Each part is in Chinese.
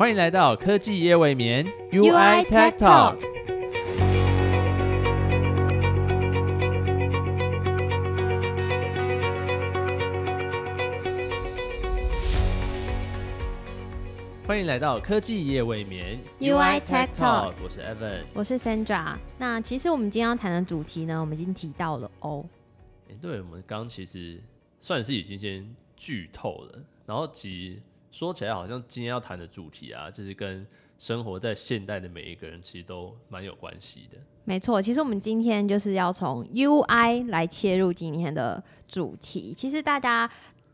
欢迎来到科技夜未眠 UI Tech Talk。欢迎来到科技夜未眠 UI Tech Talk 我是 Evan。我是 Sandra。那其实我们今天要谈的主题呢，我们已经提到了哦。诶对，我们刚刚其实算是已经先剧透了，然后其实说起来，好像今天要谈的主题啊，就是跟生活在现代的每一个人其实都蛮有关系的。没错，其实我们今天就是要从 UI 来切入今天的主题。其实大家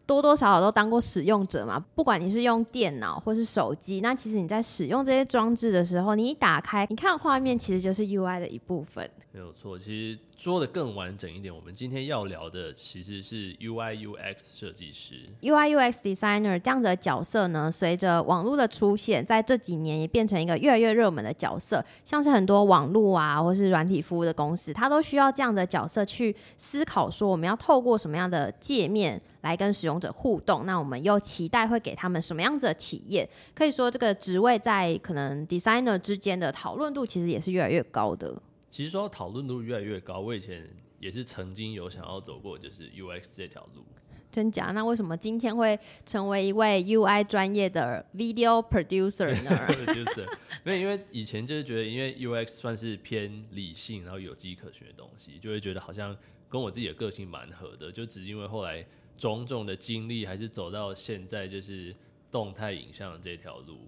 多多少少都当过使用者嘛，不管你是用电脑或是手机，那其实你在使用这些装置的时候，你一打开，你看画面其实就是 UI 的一部分。没有错，其实说的更完整一点，我们今天要聊的其实是 UI UX 设计师。UI UX designer 这样子的角色呢，随着网络的出现，在这几年也变成一个越来越热门的角色。像是很多网络啊，或是软体服务的公司，它都需要这样的角色去思考说，我们要透过什么样的界面来跟使用者互动。那我们又期待会给他们什么样子的体验？可以说，这个职位在可能 designer 之间的讨论度其实也是越来越高的。其实说到讨论度越来越高，我以前也是曾经有想要走过就是 UX 这条路。真假？那为什么今天会成为一位 UI 专业的 video producer 呢？就是没有，因为以前就是觉得，因为 UX 算是偏理性，然后有迹可循的东西，就会觉得好像跟我自己的个性蛮合的。就只是因为后来种种的经历，还是走到现在就是动态影像的这条路。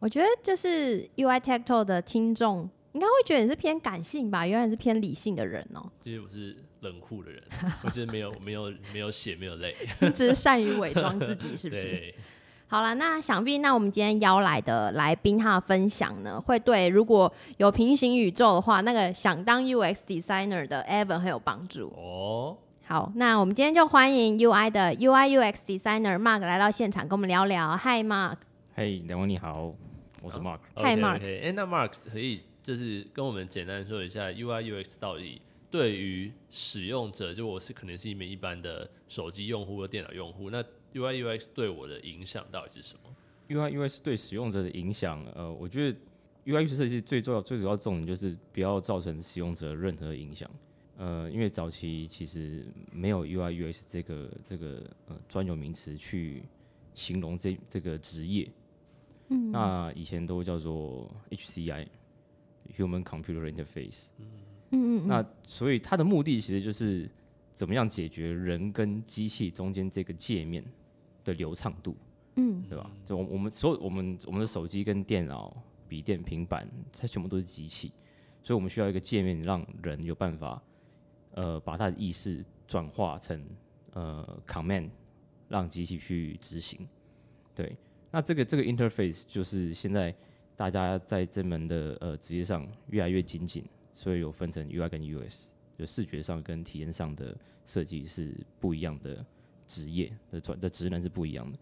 我觉得就是 UI Tech Talk 的听众应该会觉得你是偏感性吧，原来你是偏理性的人哦、其实我是冷酷的人，我就是没有没有没有血没有泪，你只是善于伪装自己，是不是？好了，那想必那我们今天邀来的来宾他的分享呢，会对如果有平行宇宙的话，那个想当 UX designer 的 Evan 很有帮助。哦，好，那我们今天就欢迎 UI 的 UI UX designer Mark 来到现场，跟我们聊聊。Hi Mark，嘿，两位你好，我是 Mark。Hi, Mark 哎、那 Mark 可以就是跟我们简单说一下 UI UX 到底对于使用者，就我是可能是一名一般的手机用户或电脑用户，那 UI UX 对我的影响到底是什么？UI UX 对使用者的影响，呃，我觉得 UI UX 设计最重要、最主要重点就是不要造成使用者任何影响。呃，因为早期其实没有 UI UX 这个这个呃专有名词去形容这这个职业。嗯，那以前都叫做 HCI（Human Computer Interface）。嗯嗯嗯，那所以它的目的其实就是怎么样解决人跟机器中间这个界面的流畅度，嗯，对吧？就我我们所有我们我们的手机跟电脑、笔电、平板，它全部都是机器，所以我们需要一个界面让人有办法，呃，把他的意识转化成呃 command，让机器去执行。对，那这个这个 interface 就是现在大家在这门的呃职业上越来越精进，所以有分成 UI 跟 US，就视觉上跟体验上的设计是不一样的职业的转的职能是不一样的。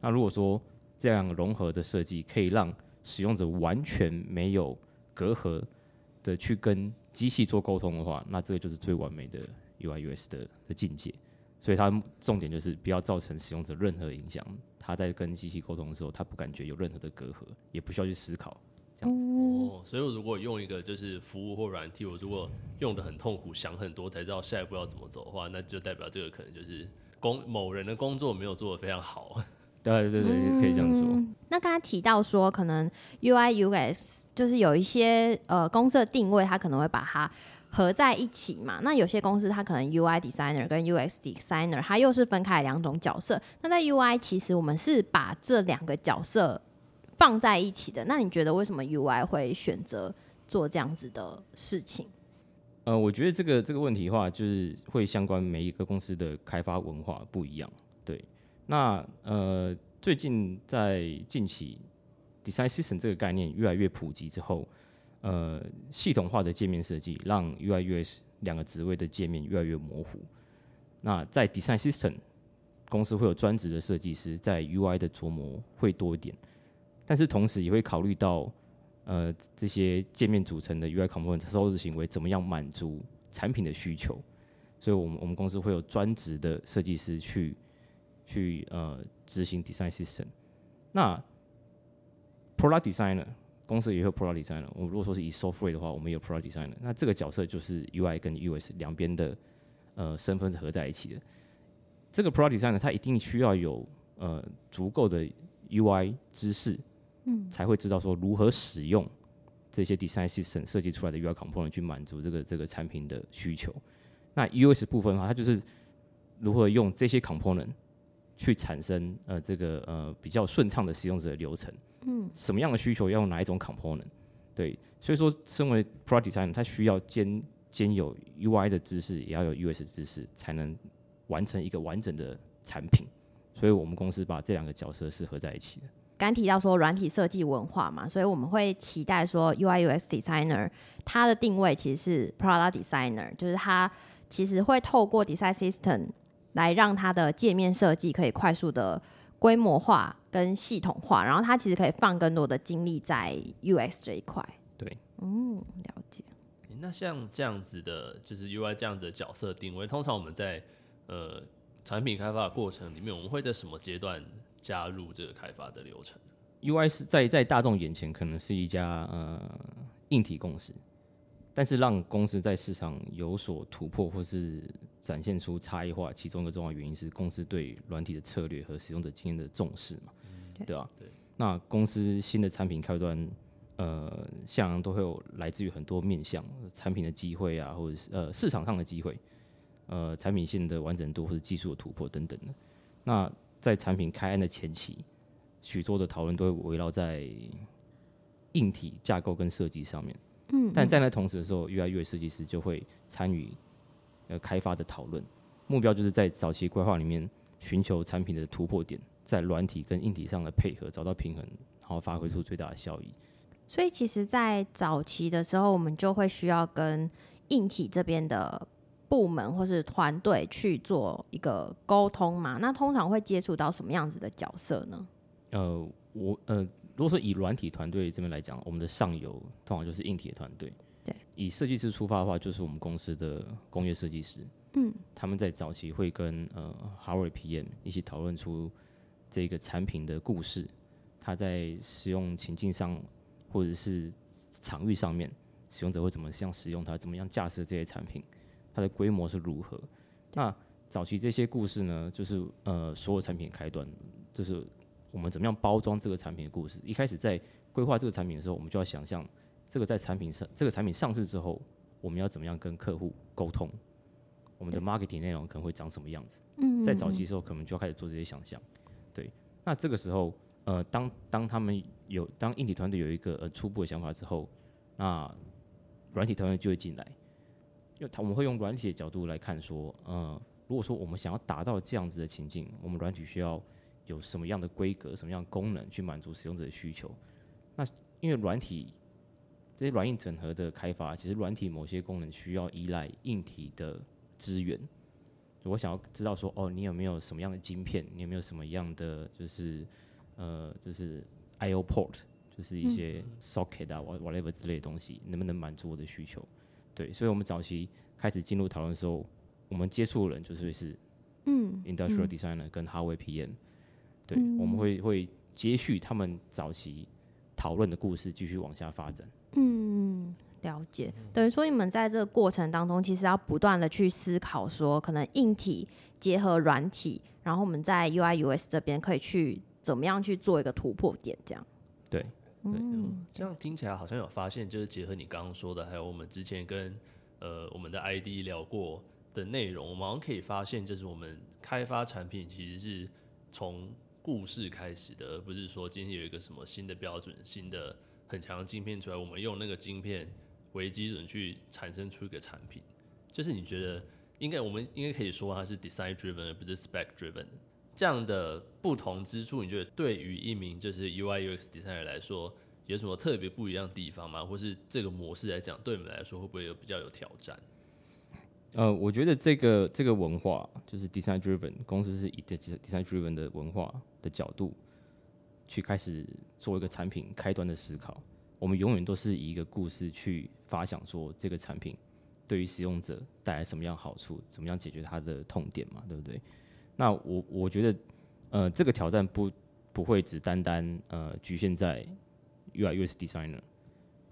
那如果说这样融合的设计可以让使用者完全没有隔阂的去跟机器做沟通的话，那这个就是最完美的 UI US 的的境界。所以它重点就是不要造成使用者任何影响。他在跟机器沟通的时候，他不感觉有任何的隔阂，也不需要去思考。这样子哦，所以我如果用一个就是服务或软体，我如果用的很痛苦，想很多才知道下一步要怎么走的话，那就代表这个可能就是工某人的工作没有做的非常好。对对对，可以这样说。嗯那刚才提到说，可能 UI UX 就是有一些呃公司的定位，它可能会把它合在一起嘛。那有些公司它可能 UI designer 跟 UX designer 它又是分开两种角色。那在 UI 其实我们是把这两个角色放在一起的。那你觉得为什么 UI 会选择做这样子的事情？呃，我觉得这个这个问题的话，就是会相关每一个公司的开发文化不一样。对，那呃，最近在近期，design system 这个概念越来越普及之后，呃，系统化的界面设计让 UI US 两个职位的界面越来越模糊。那在 design system 公司会有专职的设计师，在 UI 的琢磨会多一点，但是同时也会考虑到呃这些界面组成的 UI component 收拾行为怎么样满足产品的需求，所以我们我们公司会有专职的设计师去去呃执行 design system。那 product designer 公司也有 product designer。我如果说是以 software 的话，我们也有 product designer。那这个角色就是 UI 跟 US 两边的呃身份是合在一起的。这个 product designer 它一定需要有呃足够的 UI 知识，嗯，才会知道说如何使用这些 design system 设计出来的 UI component 去满足这个这个产品的需求。那 US 部分的话，它就是如何用这些 component 去产生呃这个呃比较顺畅的使用者的流程。嗯，什么样的需求要用哪一种 component？对，所以说身为 product designer，他需要兼兼有 UI 的知识，也要有 US 知识，才能完成一个完整的产品。所以我们公司把这两个角色是合在一起的。刚提到说软体设计文化嘛，所以我们会期待说 UI UX designer 它的定位其实是 product designer，就是它其实会透过 design system 来让它的界面设计可以快速的规模化跟系统化，然后它其实可以放更多的精力在 UX 这一块。对，嗯，了解。那像这样子的，就是 UI 这样的角色定位，通常我们在呃产品开发的过程里面，我们会在什么阶段加入这个开发的流程？UI 是在在大众眼前可能是一家呃硬体公司，但是让公司在市场有所突破或是展现出差异化，其中一个重要原因是公司对软体的策略和使用者经验的重视嘛，对吧？对。那公司新的产品开端，呃，像都会有来自于很多面向产品的机会啊，或者是呃市场上的机会，呃产品线的完整度或者技术的突破等等的。那在产品开案的前期，许多的讨论都会围绕在硬体架构跟设计上面。嗯，但在那同时的时候，UI UX 设计师就会参与呃开发的讨论，目标就是在早期规划里面寻求产品的突破点，在软体跟硬体上的配合，找到平衡，然后发挥出最大的效益。所以其实，在早期的时候，我们就会需要跟硬体这边的部门或是团队去做一个沟通嘛。那通常会接触到什么样子的角色呢？呃，我呃，如果说以软体团队这边来讲，我们的上游通常就是硬体的团队。对，以设计师出发的话，就是我们公司的工业设计师。嗯，他们在早期会跟呃 Hardware PM 一起讨论出这个产品的故事，它在使用情境上或者是场域上面，使用者会怎么样使用它，怎么样架设这些产品，它的规模是如何。那早期这些故事呢，就是呃所有产品开端，就是我们怎么样包装这个产品的故事。一开始在规划这个产品的时候，我们就要想象这个在产品上，这个产品上市之后，我们要怎么样跟客户沟通，我们的 marketing 内容可能会长什么样子。嗯在早期的时候，可能就要开始做这些想象。对，那这个时候，呃，当当他们有当硬体团队有一个呃初步的想法之后，那软体团队就会进来，因为他我们会用软体的角度来看说，呃，如果说我们想要达到这样子的情境，我们软体需要有什么样的规格、什么样的功能去满足使用者的需求。那因为软体这些软硬整合的开发，其实软体某些功能需要依赖硬体的资源。我想要知道说，哦，你有没有什么样的晶片？你有没有什么样的就是呃，就是 I/O port，就是一些 socket 啊，what whatever 之类的东西，能不能满足我的需求？对，所以我们早期开始进入讨论的时候，我们接触的人就是是嗯 industrial designer 跟 hardware PM，对，我们会会接续他们早期讨论的故事，继续往下发展。嗯，了解。等于说，你们在这个过程当中，其实要不断的去思考，说可能硬体结合软体，然后我们在 UI US 这边可以去怎么样去做一个突破点，这样。对，对，这样听起来好像有发现，就是结合你刚刚说的，还有我们之前跟呃我们的 ID 聊过的内容，我们好像可以发现，就是我们开发产品其实是从故事开始的，而不是说今天有一个什么新的标准、新的很强的晶片出来，我们用那个晶片为基准去产生出一个产品。就是你觉得应该我们应该可以说它是 design driven 而不是 spec driven 这样的不同之处，你觉得对于一名就是 UI UX designer 来说有什么特别不一样的地方吗？或是这个模式来讲，对你们来说会不会有比较有挑战？呃，我觉得这个这个文化就是 design driven，公司是以 design driven 的文化的角度去开始做一个产品开端的思考。我们永远都是以一个故事去发想说这个产品对于使用者带来什么样好处，怎么样解决他的痛点嘛，对不对？那我我觉得呃这个挑战不不会只单单呃局限在 UI UX designer，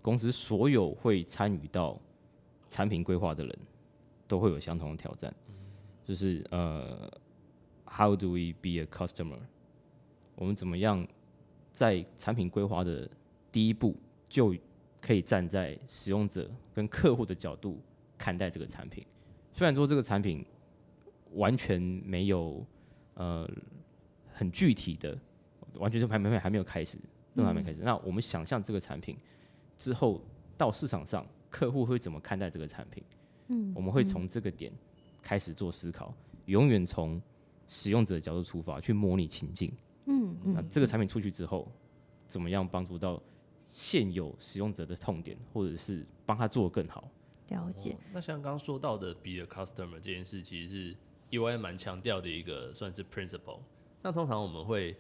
公司所有会参与到产品规划的人，都会有相同的挑战，就是呃，How do we be a customer？我们怎么样在产品规划的第一步就可以站在使用者跟客户的角度看待这个产品？虽然说这个产品完全没有呃很具体的，完全是还没还没有开始，都还没开始。那我们想象这个产品之后到市场上，客户会怎么看待这个产品？嗯，我们会从这个点开始做思考，永远从使用者的角度出发去模拟情境。嗯，那这个产品出去之后，怎么样帮助到现有使用者的痛点，或者是帮他做得更好？了解。那像刚刚说到的 be a customer 这件事，其实是 UI 蛮强调的一个算是 principle。那通常我们会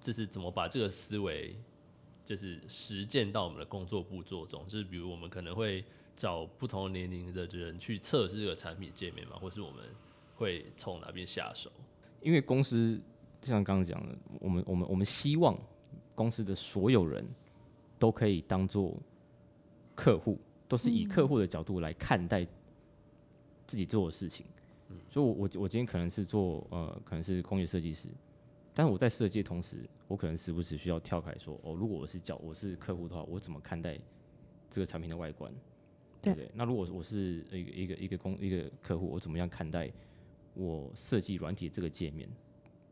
就是怎么把这个思维就是实践到我们的工作步骤中？就是比如我们可能会找不同年龄的人去测试这个产品界面嘛，或是我们会从哪边下手？因为公司像刚刚讲的，我们我们我们希望公司的所有人都可以当做客户。都是以客户的角度来看待自己做的事情，所以，我我我今天可能是做呃，可能是工业设计师，但是我在设计的同时，我可能时不时需要跳开说，哦，如果我是角我是客户的话，我怎么看待这个产品的外观，对不对？那如果我是一个一个一个公一个客户，我怎么样看待我设计软体这个界面？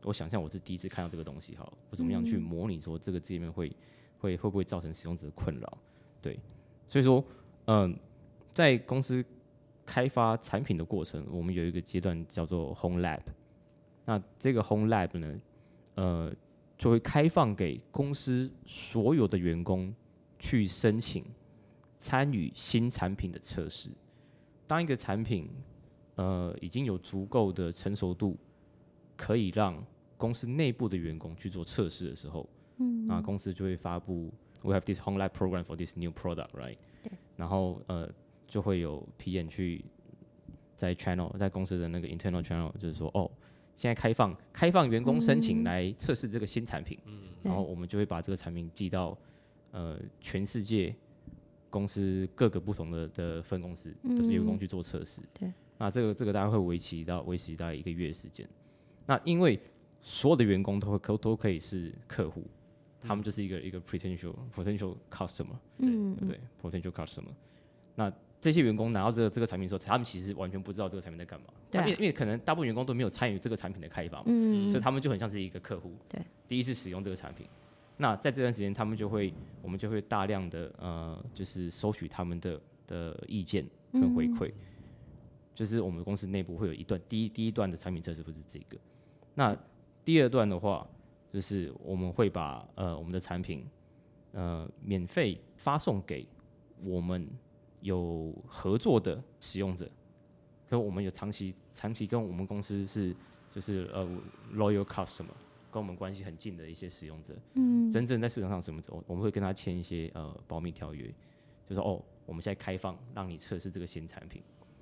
我想象我是第一次看到这个东西，好，我怎么样去模拟说这个界面会会会不会造成使用者的困扰？对，所以说。嗯，在公司开发产品的过程，我们有一个阶段叫做 Home Lab。那这个 Home Lab 呢，呃，就会开放给公司所有的员工去申请参与新产品的测试。当一个产品呃已经有足够的成熟度，可以让公司内部的员工去做测试的时候，嗯，那公司就会发布 We have this Home Lab program for this new product, right？然后呃，就会有 PM 去在 channel 在公司的那个 internal channel，就是说哦，现在开放开放员工申请来测试这个新产品，嗯，然后我们就会把这个产品寄到呃全世界公司各个不同的的分公司的员工去做测试，对，那这个这个大概会维持到维持大概一个月时间，那因为所有的员工都会可都可以是客户。他们就是一个一个 potential potential customer，对不对？potential customer。那这些员工拿到这个这个产品的时候，他们其实完全不知道这个产品在干嘛。因为因为可能大部分员工都没有参与这个产品的开发，嗯，所以他们就很像是一个客户，对，第一次使用这个产品。那在这段时间，他们就会我们就会大量的呃，就是收取他们的的意见跟回馈。就是我们公司内部会有一段第一第一段的产品测试，不是这个。那第二段的话。就是我们会把呃我们的产品呃免费发送给我们有合作的使用者，所以我们有长期长期跟我们公司是就是呃 loyal customer，跟我们关系很近的一些使用者，嗯，真正在市场上什么我我们会跟他签一些呃保密条约，就是哦我们现在开放让你测试这个新产品，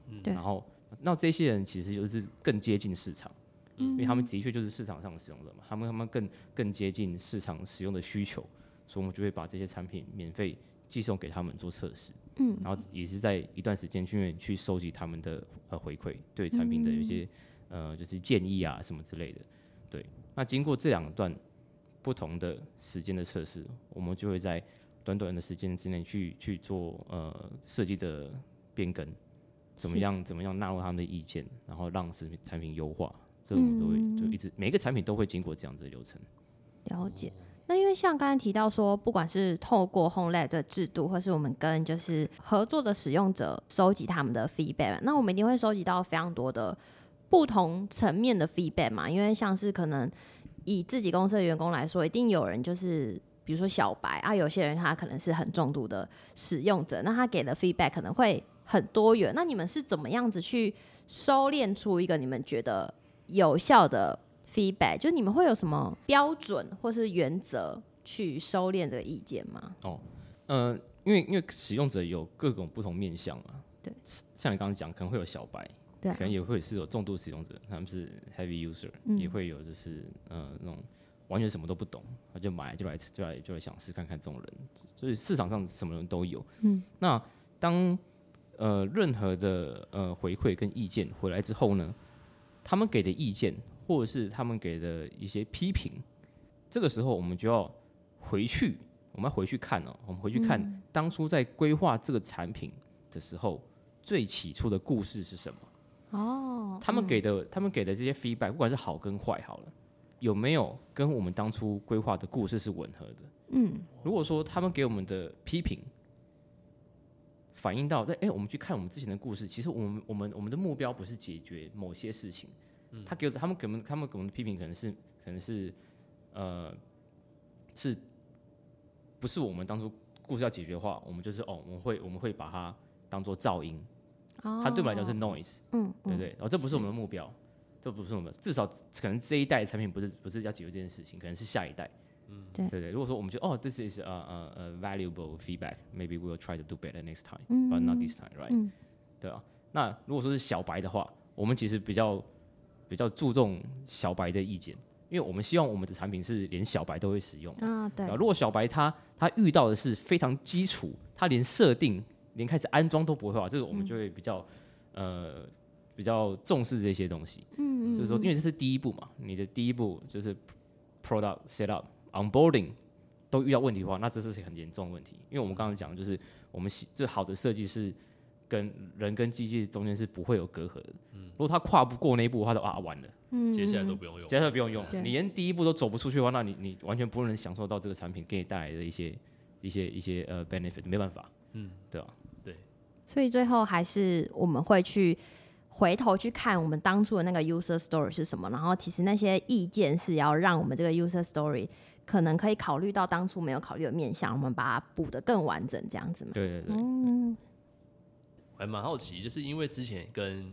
嗯，然后那这些人其实就是更接近市场。嗯。因为他们的确就是市场上的使用者嘛，他们他们更更接近市场使用的需求，所以我们就会把这些产品免费寄送给他们做测试，嗯，然后也是在一段时间去去收集他们的呃回馈，对产品的有些呃就是建议啊什么之类的，对，那经过这两段不同的时间的测试，我们就会在短短的时间之内去去做呃设计的变更，怎么样怎么样纳入他们的意见，然后让产品产品优化。这我们都会就一直每个产品都会经过这样子的流程。了解。那因为像刚才提到说，不管是透过 HomeLab 的制度，或是我们跟就是合作的使用者收集他们的 feedback，那我们一定会收集到非常多的不同层面的 feedback 嘛。因为像是可能以自己公司的员工来说，一定有人就是比如说小白啊，有些人他可能是很重度的使用者，那他给的 feedback 可能会很多元。那你们是怎么样子去收敛出一个你们觉得？有效的 feedback，就你们会有什么标准或是原则去收敛这个意见吗？哦，呃，因为因为使用者有各种不同面向嘛，对，像你刚刚讲，可能会有小白，对，可能也会是有重度使用者，他们是 heavy user，也会有就是呃那种完全什么都不懂，他就买就来就来就来想试看看这种人，所以市场上什么人都有。嗯，那当呃任何的呃回馈跟意见回来之后呢，他们给的意见或者是他们给的一些批评，这个时候我们就要回去，我们要回去看哦，我们回去看当初在规划这个产品的时候，最起初的故事是什么。哦，他们给的、他们给的这些 feedback，不管是好跟坏，好了，有没有跟我们当初规划的故事是吻合的？嗯。如果说他们给我们的批评反映到，哎、诶我们去看我们之前的故事，其实我们、我们、我们的目标不是解决某些事情，嗯。他给我他们给我们他们给我们的批评可能是可能是呃是不是我们当初故事要解决的话，我们就是哦，我们会我们会把它当做噪音，哦，它对我们来讲是 noise。嗯对不对？然后这不是我们的目标，这不是我们至少可能这一代产品不是不是要解决这件事情，可能是下一代，嗯对对不对？如果说我们觉得哦，this is a valuable feedback，maybe we'll try to do better next time，but、嗯 not this time，right？、嗯对啊。那如果说是小白的话，我们其实比较比较注重小白的意见，因为我们希望我们的产品是连小白都会使用嘛。啊对啊，如果小白他他遇到的是非常基础，他连设定、连开始安装都不会的话，这个我们就会比较、呃比较重视这些东西。嗯就是说，因为这是第一步嘛，你的第一步就是 product setup、onboarding 都遇到问题的话，那这是很严重的问题。因为我们刚刚讲的就是我们最好的设计是跟人跟机器中间是不会有隔阂的。嗯如果他跨不过那一步的话，就啊完了，嗯接下来都不用用。接下来不用用，你连第一步都走不出去的话，那你你完全不能享受到这个产品给你带来的一些一些一些呃 benefit，没办法，嗯，对吧？所以最后还是我们会去回头去看我们当初的那个 user story 是什么，然后其实那些意见是要让我们这个 user story 可能可以考虑到当初没有考虑的面向，我们把它补得更完整，这样子嘛。对对对，嗯我还蛮好奇，就是因为之前跟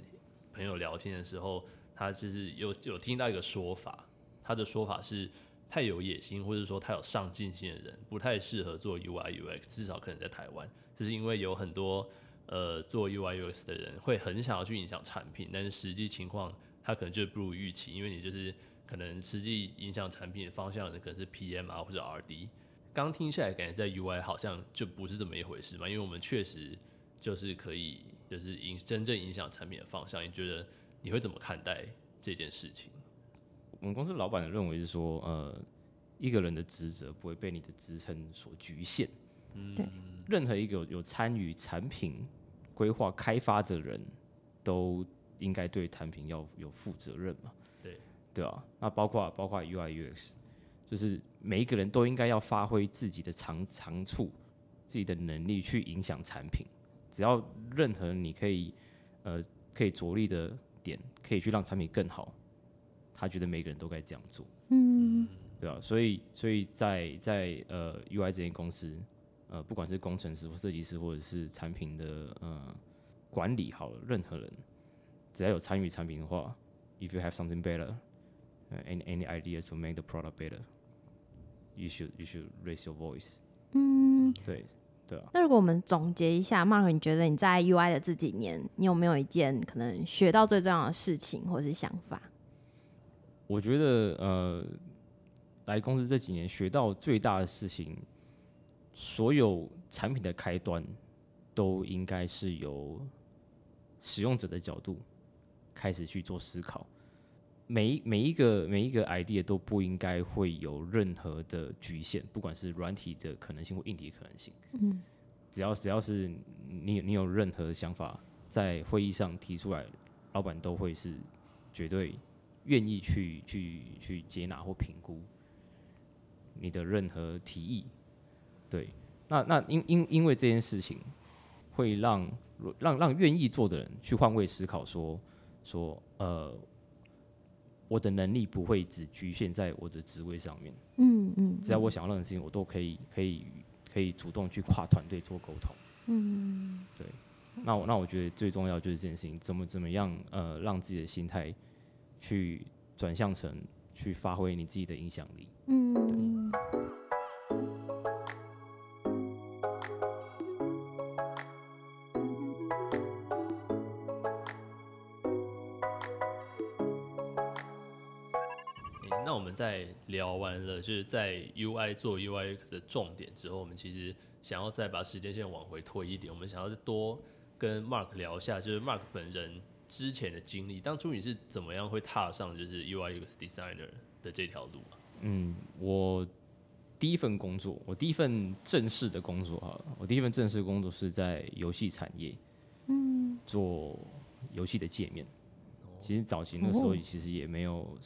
朋友聊天的时候，他其实有有听到一个说法，他的说法是太有野心或者说太有上进心的人不太适合做 UI UX，至少可能在台湾，就是因为有很多呃做 UI UX 的人会很想要去影响产品，但是实际情况他可能就不如预期，因为你就是可能实际影响产品的方向的可能是 PM 啊或者 RD。刚听下来，感觉在 UI 好像就不是这么一回事嘛，因为我们确实就是可以就是影真正影响产品的方向。你觉得你会怎么看待这件事情？我们公司老板的认为是说，呃，一个人的职责不会被你的职称所局限。嗯对任何一个有有参与产品规划开发的人，都应该对产品要有负责任嘛？对对啊，那包括包括 UI UX，就是每一个人都应该要发挥自己的长长处、自己的能力去影响产品。只要任何你可以呃可以着力的点，可以去让产品更好，他觉得每个人都该这样做。嗯对啊，所以所以在在呃 UI 这间公司，呃，不管是工程师或设计师，或者是产品的呃管理好了，任何人只要有参与产品的话，if you have something better，呃 any any ideas to make the product better，you should you should raise your voice。嗯。对对啊，那如果我们总结一下，Mark，你觉得你在 UI 的这几年，你有没有一件可能学到最重要的事情或者是想法？我觉得呃，来公司这几年学到最大的事情，所有产品的开端都应该是由使用者的角度开始去做思考。每一每一个每一个 idea 都不应该会有任何的局限，不管是软体的可能性或硬体的可能性。嗯，只要只要是你你有任何想法在会议上提出来，老板都会是绝对愿意去去去接纳或评估你的任何提议。对，那那因因因为这件事情，会让让让愿意做的人去换位思考说，说呃，我的能力不会只局限在我的职位上面，嗯嗯，只要我想要任何事情，我都可以可以可以主动去跨团队做沟通。嗯对，那我那我觉得最重要就是这件事情，怎么怎么样呃，让自己的心态去转向成去发挥你自己的影响力。嗯，了，就是在 UI 做 UIX 的重点之后，我们其实想要再把时间线往回推一点，我们想要再多跟 Mark 聊一下，就是 Mark 本人之前的经历，当初你是怎么样会踏上就是 UIUX designer 的这条路啊？嗯，我第一份工作，我第一份正式的工作啊，我第一份正式工作是在游戏产业，嗯，做游戏的界面。其实早期那时候其实也没有，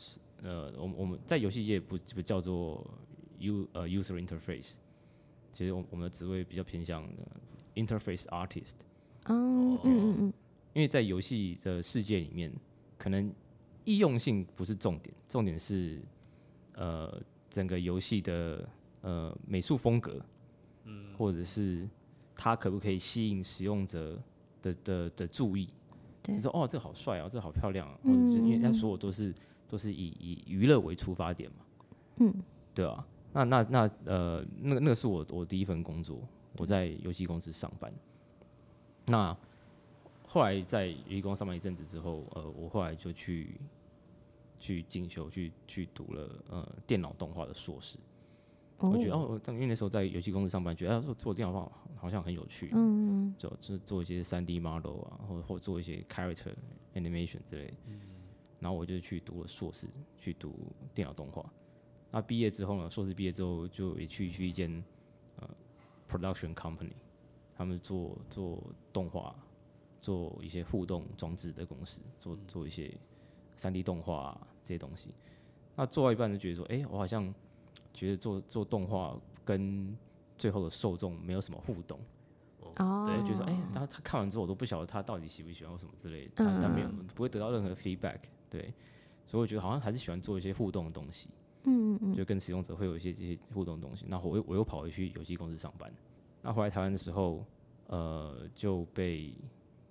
呃，我们我们在游戏业不不叫做 U 呃 user interface，其实我我们的职位比较偏向 interface artist。嗯嗯嗯嗯，因为在游戏的世界里面，可能易用性不是重点，重点是呃整个游戏的呃美术风格，嗯，或者是它可不可以吸引使用者的的的注意。你说哦，这个好帅啊，这个好漂亮啊，或者是因为它所有都是都是以以娱乐为出发点嘛，嗯，对啊，那那那呃，那个那个是我我第一份工作，我在游戏公司上班。那后来在游戏公司上班一阵子之后，呃，我后来就去去进修，去去读了呃电脑动画的硕士。我觉得哦，因为那时候在游戏公司上班，觉得做做电脑动画好像很有趣，嗯，就就做一些三 D model 啊，或或做一些 character animation 之类。然后我就去读了硕士，去读电脑动画。那毕业之后呢，硕士毕业之后就也去去一间呃 production company，他们做做动画，做一些互动装置的公司，做做一些三 D 动画这些东西。那做到一半就觉得说，哎，我好像。觉得做做动画跟最后的受众没有什么互动，哦，对，觉得哎，他他看完之后我都不晓得他到底喜不喜欢或什么之类的，他他没有不会得到任何 feedback，对，所以我觉得好像还是喜欢做一些互动的东西，嗯嗯嗯，就跟使用者会有一些这些互动的东西。那我又我又跑回去游戏公司上班，那回来台湾的时候，呃，就被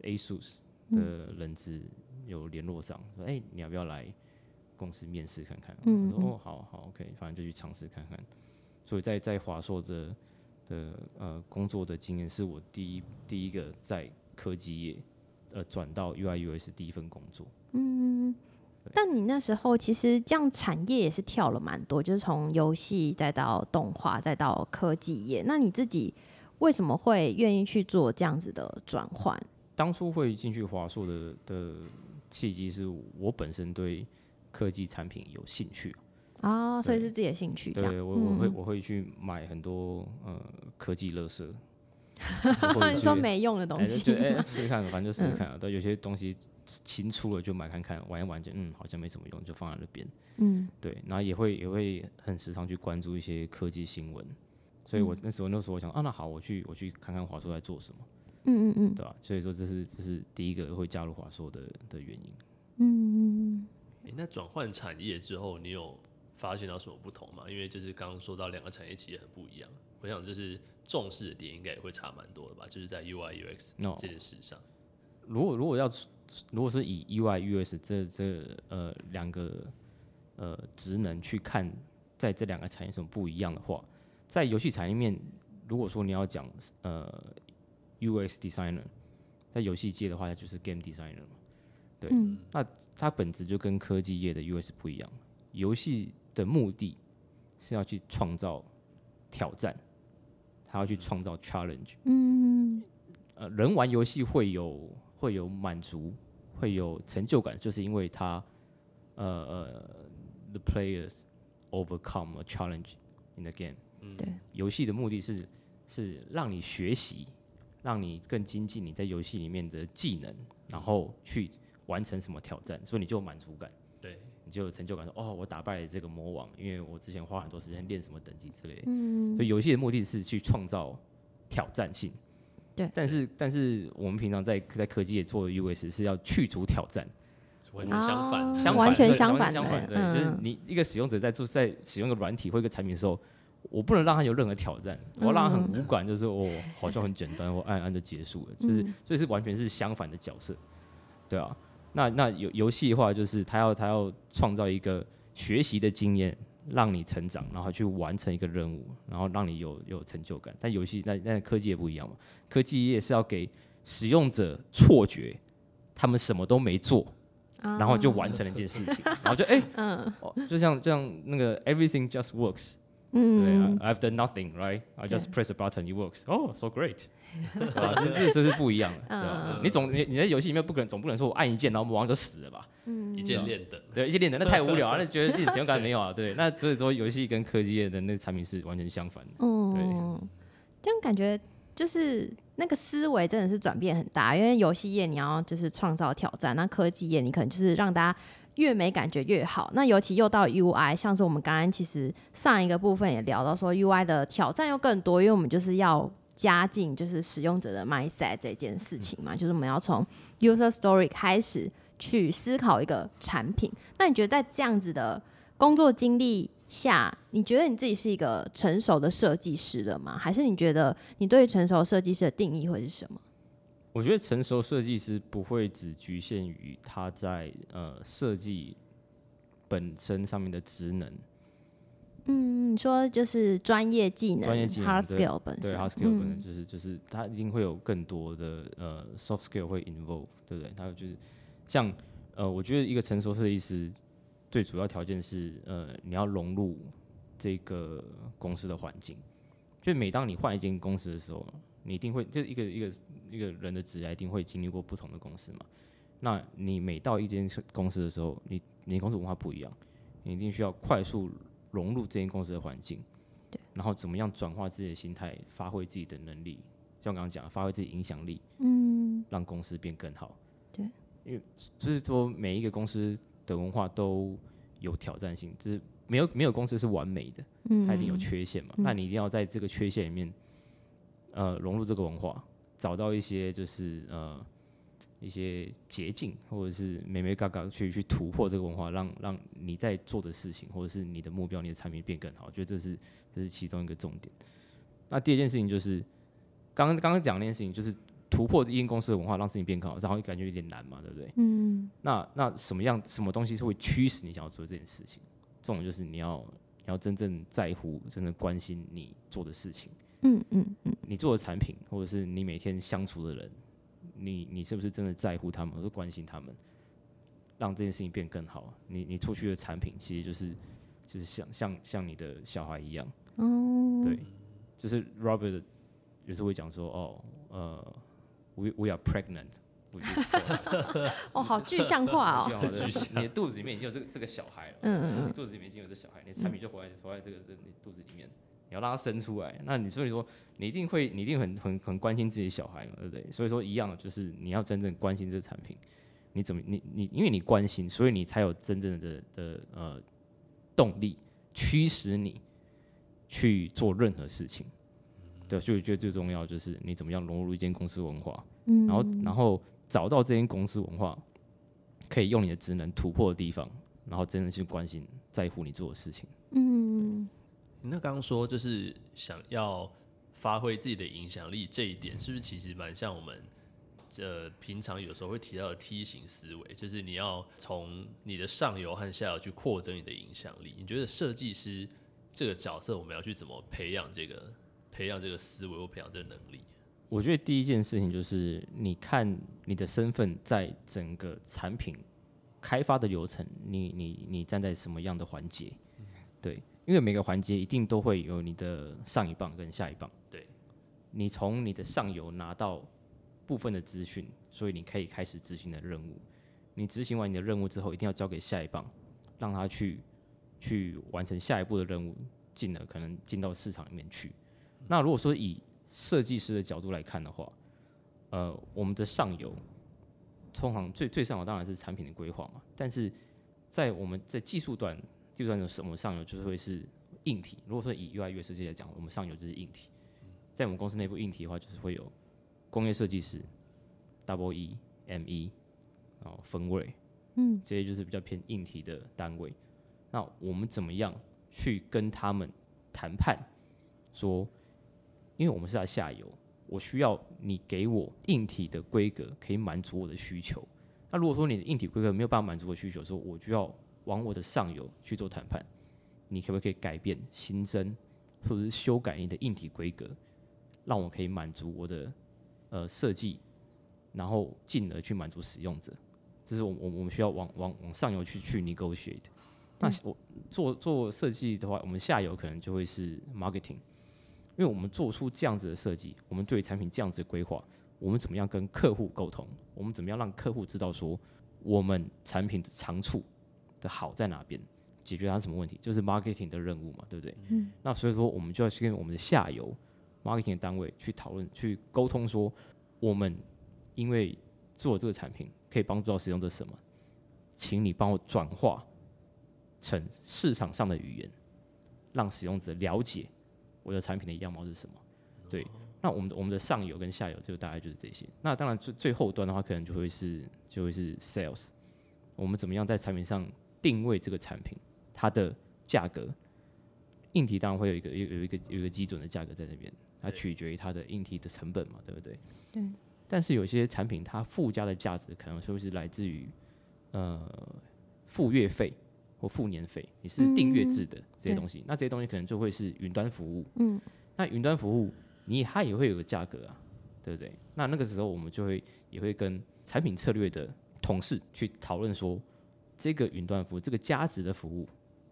ASUS 的人资有联络上，说哎，你要不要来？公司面试看看，我说哦，好好，OK，反正就去尝试看看。所以在在华硕的的呃工作的经验，是我第一第一个在科技业呃转到 UIUS 第一份工作。嗯，但你那时候其实这样产业也是跳了蛮多，就是从游戏再到动画再到科技业。那你自己为什么会愿意去做这样子的转换？当初会进去华硕的的契机，是我本身对。科技产品有兴趣啊，所以是自己的兴趣。对我我会我会去买很多呃科技乐色，你说没用的东西，就哎试试看，反正就试试看啊。对，有些东西新出了就买看看，玩一玩就嗯好像没什么用，就放在那边。嗯，对，然后也会也会很时常去关注一些科技新闻。所以我那时候那时候我想啊，那好，我去我去看看华硕在做什么。嗯嗯嗯，对吧？所以说这是这是第一个会加入华硕的的原因。嗯嗯。那转换产业之后，你有发现到什么不同吗？因为就是刚刚说到两个产业其实很不一样，我想就是重视的点应该也会差蛮多的吧？就是在 UI UX 这件事上。如果如果要如果是以 UI、US 这这呃两个呃职能去看，在这两个产业什么不一样的话，在游戏产业面，如果说你要讲呃 U S designer，在游戏界的话，就是 game designer 嘛。对，那它本质就跟科技业的 US 不一样。游戏的目的是要去创造挑战，它要去创造 challenge。嗯，呃，人玩游戏会有会有满足，会有成就感，就是因为他呃呃，the players overcome a challenge in the game。对，游戏的目的是是让你学习，让你更精进你在游戏里面的技能，然后去。完成什么挑战，所以你就有满足感，对你就有成就感。说哦，我打败了这个魔王，因为我之前花很多时间练什么等级之类。嗯，所以游戏的目的是去创造挑战性。对，但是但是我们平常在在科技也做 US 是要去除挑战，完全相反，相反，完全相反，相反。对，就是你一个使用者在做在使用一个软体或一个产品的时候，我不能让他有任何挑战，我要让他很无感，就是哦，好像很简单，我按按就结束了，就是所以是完全是相反的角色，对啊。那那游游戏的话，就是他要他要创造一个学习的经验，让你成长，然后去完成一个任务，然后让你有有成就感。但游戏那那科技也不一样嘛，科技也是要给使用者错觉，他们什么都没做，然后就完成了一件事情，然后就哎，嗯。哦，就像就像那个 everything just works，对嗯啊，I've done nothing right，I just press a button it works，Oh,，so great，啊？这这这是不一样的，对？你总你你在游戏里面不可能总不能说我按一键然后魔王就死了吧？嗯一键练等，对，一键练的那太无聊啊，那觉得一点使用感没有啊。对，那所以说游戏跟科技业的那产品是完全相反的。嗯，这样感觉就是那个思维真的是转变很大，因为游戏业你要就是创造挑战，那科技业你可能就是让大家越没感觉越好。那尤其又到 UI，像是我们刚刚其实上一个部分也聊到说 UI 的挑战又更多，因为我们就是要加进就是使用者的 mindset 这件事情嘛，就是我们要从 user story 开始去思考一个产品。那你觉得在这样子的工作经历下，你觉得你自己是一个成熟的设计师了吗？还是你觉得你对成熟设计师的定义会是什么？我觉得成熟设计师不会只局限于他在呃设计本身上面的职能，嗯，你说就是专业技能、专业技能 hard 对 skill 本对身 hard skill 本身嗯。就是就是他一定会有更多的呃 soft skill 会 involve，对不对？还有就是像呃，我觉得一个成熟设计师最主要条件是呃你要融入这个公司的环境，就每当你换一间公司的时候，你一定会就是一个一个一个人的职业一定会经历过不同的公司嘛。那你每到一间公司的时候，你你公司文化不一样，你一定需要快速融入这间公司的环境，对，然后怎么样转化自己的心态，发挥自己的能力，像我刚刚讲的，发挥自己影响力，嗯让公司变更好。对，因为就是说每一个公司的文化都有挑战性，就是没有没有公司是完美的，嗯，它一定有缺陷嘛。那你一定要在这个缺陷里面，呃，融入这个文化，找到一些就是呃一些捷径，或者是美美嘎嘎去去突破这个文化，让让你在做的事情，或者是你的目标、你的产品变更好。我觉得这是这是其中一个重点。那第二件事情就是刚刚刚刚讲那件事情，就是突破一间公司的文化，让事情变更好，然后感觉有点难嘛，对不对？嗯那那什么样什么东西是会驱使你想要做这件事情？这种就是你要你要真正在乎、真正关心你做的事情，嗯嗯嗯。你做的产品，或者是你每天相处的人，你你是不是真的在乎他们，或者关心他们，让这件事情变更好？你你出去的产品其实就是就是像像像你的小孩一样，哦，对，就是 Robert 有时候会讲说，哦，呃，we we are pregnant。哦，好具象化哦，你的肚子里面已经有这个这个小孩了，嗯嗯肚子里面已经有这小孩，你的产品就活在活在这个这你肚子里面，你要让它生出来。那你所以说，你一定会，你一定很很很关心自己的小孩嘛，对不对？所以说一样的，就是你要真正关心这个产品，你怎么你你因为你关心，所以你才有真正的的呃动力驱使你去做任何事情。对，所以我觉得最重要就是你怎么样融入一间公司文化，嗯，然后然后找到这间公司文化可以用你的职能突破的地方，然后真的去关心、在乎你做的事情。嗯那刚刚说就是想要发挥自己的影响力这一点，是不是其实蛮像我们呃平常有时候会提到的梯形思维？就是你要从你的上游和下游去扩增你的影响力。你觉得设计师这个角色，我们要去怎么培养这个培养这个思维或培养这个能力？我觉得第一件事情就是，你看你的身份在整个产品开发的流程，你你你站在什么样的环节？对，因为每个环节一定都会有你的上一棒跟下一棒。对，你从你的上游拿到部分的资讯，所以你可以开始执行的任务。你执行完你的任务之后，一定要交给下一棒，让他去去完成下一步的任务，进而可能进到市场里面去。那如果说以设计师的角度来看的话，呃，我们的上游通常最最上游当然是产品的规划嘛，但是在我们在技术端，技术端的我们上游就是会是硬体。如果说以 UI 设计来讲，我们上游就是硬体。在我们公司内部硬体的话，就是会有工业设计师、Double E、ME，然后分位，嗯，这些就是比较偏硬体的单位。那我们怎么样去跟他们谈判？说，因为我们是在下游，我需要你给我硬体的规格，可以满足我的需求。那如果说你的硬体规格没有办法满足我的需求，的时候我就要往我的上游去做谈判，你可不可以改变、新增或者是修改你的硬体规格，让我可以满足我的呃设计，然后进而去满足使用者。这是我我我们需要往往往上游去去 negotiate。那我做做设计的话，我们下游可能就会是 marketing，因为我们做出这样子的设计，我们对产品这样子的规划，我们怎么样跟客户沟通？我们怎么样让客户知道说我们产品的长处的好在哪边？解决它什么问题？就是 marketing 的任务嘛，对不对？嗯。那所以说，我们就要去跟我们的下游 marketing 的单位去讨论、去沟通，说我们因为做这个产品可以帮助到使用者什么，请你帮我转化成市场上的语言，让使用者了解我的产品的样貌是什么。对。那我们的我们的上游跟下游就大概就是这些。那当然最最后端的话，可能就会是就会是 sales，我们怎么样在产品上定位这个产品？它的价格，硬体当然会有一个有有一个有一个基准的价格在那边，它取决于它的硬体的成本嘛，对不对？对。但是有些产品它附加的价值可能说是来自于呃付月费或付年费，你是订阅制的这些东西，那这些东西可能就会是云端服务。嗯。那云端服务你它也会有个价格啊，对不对？那那个时候我们就会也会跟产品策略的同事去讨论说，这个云端服务这个价值的服务。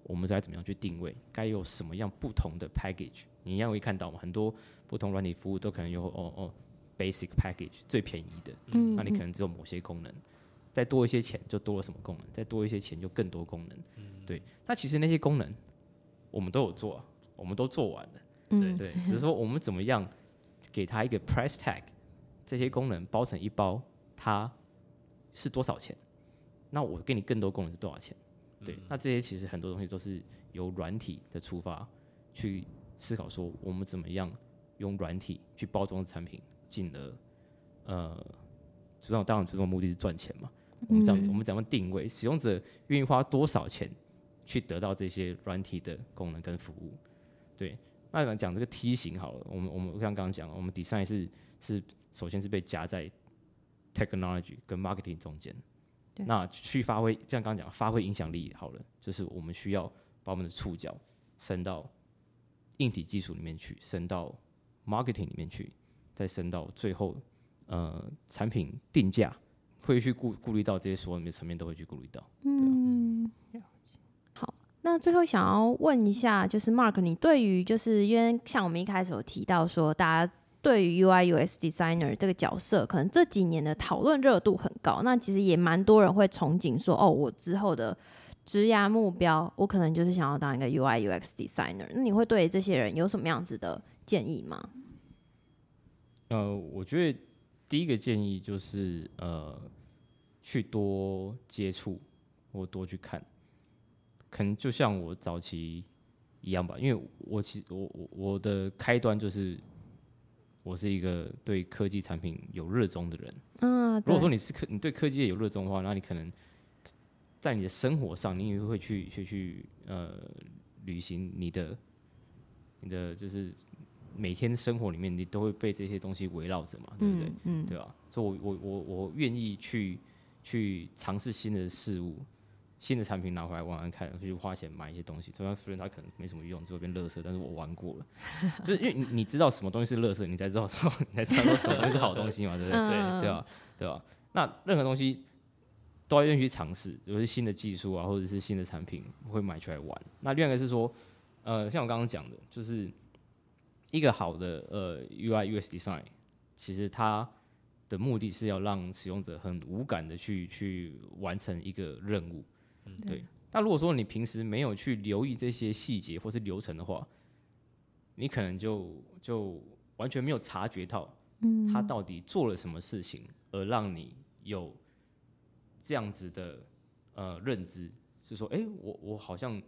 我们该怎么样去定位？该有什么样不同的 package？你一样会看到嘛？很多不同软体服务都可能有哦哦 basic package 最便宜的，嗯，那你可能只有某些功能，再多一些钱就多了什么功能，再多一些钱就更多功能，嗯，对。那其实那些功能我们都有做，我们都做完了，对对，只是说我们怎么样给他一个 price tag，这些功能包成一包，它是多少钱？那我给你更多功能是多少钱？对，那这些其实很多东西都是由软体的出发去思考，说我们怎么样用软体去包装产品，进而呃，最终当然最终目的是赚钱嘛。我们怎我们怎样定位使用者愿意花多少钱去得到这些软体的功能跟服务？对，那讲这个梯形好了，我们我们像刚刚讲，我们 design 是是首先是被夹在 technology 跟 marketing 中间。那去发挥，像刚刚讲，发挥影响力好了，就是我们需要把我们的触角伸到硬体技术里面去，伸到 marketing 里面去，再伸到最后，呃，产品定价会去顾顾虑到这些所有的层面都会去顾虑到。嗯，好，那最后想要问一下，就是 Mark，你对于就是因为像我们一开始有提到说，大家。对于 UI UX designer 这个角色，可能这几年的讨论热度很高。那其实也蛮多人会憧憬说，哦，我之后的职涯目标，我可能就是想要当一个 UI UX designer。那你会对这些人有什么样子的建议吗？呃，我觉得第一个建议就是呃，去多接触或多去看，可能就像我早期一样吧。因为我其实我我我的开端就是。我是一个对科技产品有热衷的人。嗯，如果说你是科，你对科技业有热衷的话，那你可能在你的生活上，你也会去去去呃履行你的你的就是每天生活里面，你都会被这些东西围绕着嘛，对不对？嗯，对吧？所以，我我我我愿意去去尝试新的事物。新的产品拿回来玩玩看，去花钱买一些东西。虽然虽然它可能没什么用，就会变垃圾，但是我玩过了，就是因为你你知道什么东西是垃圾，你才知道说你才知道什么东西是好东西嘛，对不对？对对吧？对吧？那任何东西都要愿意去尝试，有些新的技术啊，或者是新的产品会买出来玩。那另外一个是说，呃，像我刚刚讲的，就是一个好的呃 UI/US design，其实它的目的是要让使用者很无感的去去完成一个任务。嗯，对。那如果说你平时没有去留意这些细节或是流程的话，你可能就就完全没有察觉到，嗯，他到底做了什么事情，而让你有这样子的呃认知，是说，哎，我我好像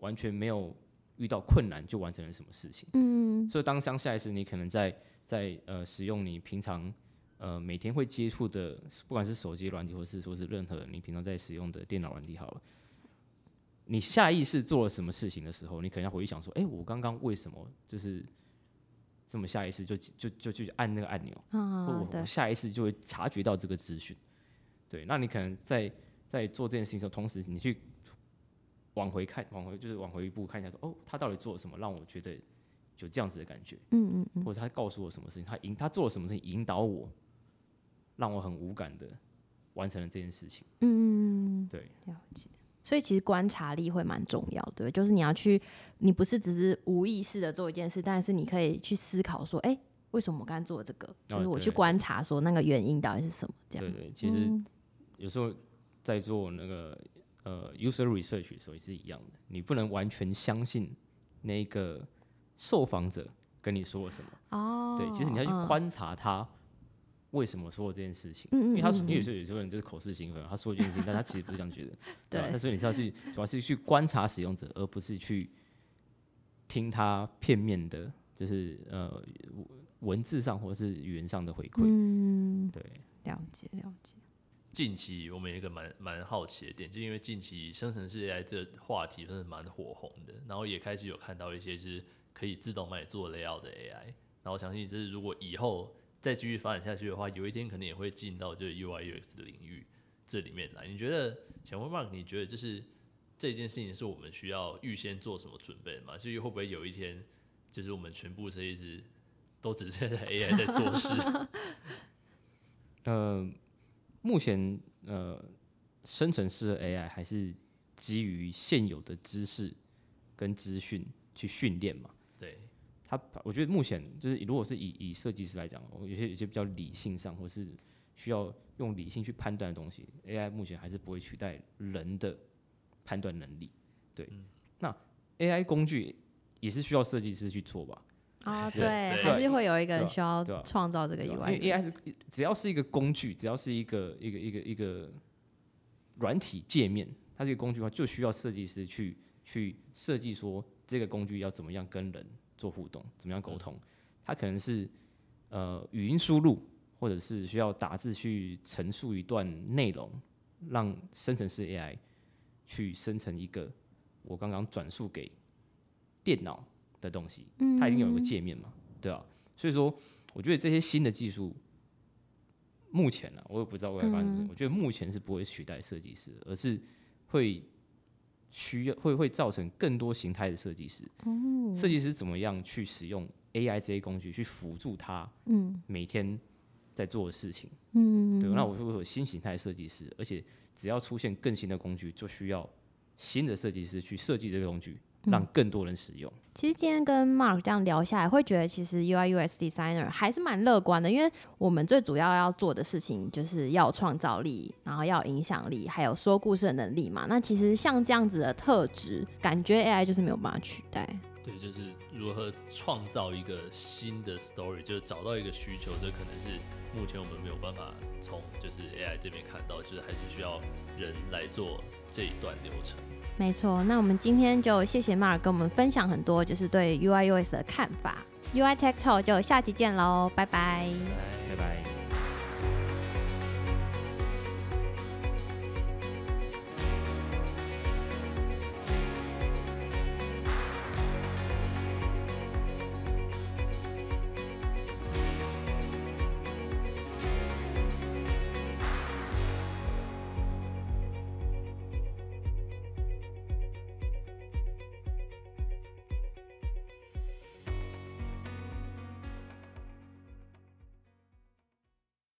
完全没有遇到困难就完成了什么事情，嗯。所以当当下一次你可能在在呃使用你平常。呃，每天会接触的，不管是手机软体，或是说是任何你平常在使用的电脑软体，好了，你下意识做了什么事情的时候，你可能要回想说，哎，我刚刚为什么就是这么下意识就就就去按那个按钮？嗯，我下意识就会察觉到这个资讯。对，那你可能在在做这件事情的时候，同时你去往回看，往回就是往回一步看一下，说，哦，他到底做了什么，让我觉得有这样子的感觉？嗯嗯嗯，或者他告诉我什么事情，他引他做了什么事情引导我？让我很无感的完成了这件事情。嗯，对，了解。所以其实观察力会蛮重要的，对，就是你要去，你不是只是无意识的做一件事，但是你可以去思考说，哎、为什么我刚才做了这个？就是我去观察说那个原因到底是什么，这样。对对，其实嗯有时候在做那个呃 user research 的时候也是一样的，你不能完全相信那个受访者跟你说了什么。哦，对，其实你要去嗯，观察他为什么说这件事情，嗯嗯因为他是嗯因为有时候有些人就是口是心非，他说一件事情，但他其实不是这样觉得。对所以你是要去，主要是去观察使用者，而不是去听他片面的，就是呃文字上或者是语言上的回馈。嗯，对，了解了解。近期我们有一个蛮蛮好奇的点，就因为近期生成式 AI 这个话题真的蛮火红的，然后也开始有看到一些是可以自动帮你做 layout 的 AI，然后我相信这是如果以后再继续发展下去的话，有一天可能也会进到就是 UI UX 的领域这里面来。你觉得，想问 Mark，你觉得就是这件事情是我们需要预先做什么准备吗？至于会不会有一天，就是我们全部设计师都只是在 AI 在做事？呃，目前呃生成式的 AI 还是基于现有的知识跟资讯去训练嘛。对，他我觉得目前就是如果是以以设计师来讲，有些有些比较理性上或是需要用理性去判断的东西，AI 目前还是不会取代人的判断能力。对，那 AI 工具也是需要设计师去做吧？哦，对对，还是会有一个人需要创造这个对吧 UI，因为 AI 是只要是一个工具，只要是一个一个一个一个软体界面，它是一个工具的话，就需要设计师去去设计说这个工具要怎么样跟人做互动，怎么样沟通。它可能是呃语音输入，或者是需要打字去陈述一段内容，让生成式 AI 去生成一个我刚刚转述给电脑的东西，它一定有一个界面嘛，对啊，所以说，我觉得这些新的技术，目前呢、我也不知道未来发生什么，我觉得目前是不会取代设计师，而是会需要会会造成更多形态的设计师。设计师怎么样去使用 AI 这些工具去辅助他，嗯每天在做的事情。嗯，对，那我会有新形态的设计师，而且只要出现更新的工具，就需要新的设计师去设计这个工具，让更多人使用。其实今天跟 Mark 这样聊下来，会觉得其实 UI/US Designer 还是蛮乐观的，因为我们最主要要做的事情就是要创造力，然后要有影响力，还有说故事的能力嘛。那其实像这样子的特质，感觉 AI 就是没有办法取代。对，就是如何创造一个新的 story，就是找到一个需求，这可能是目前我们没有办法从就是 AI 这边看到，就是还是需要人来做这一段流程。没错，那我们今天就谢谢 Mark 跟我们分享很多就是对 UI UX 的看法。UI Tech Talk 就下期见喽，拜拜。拜拜拜。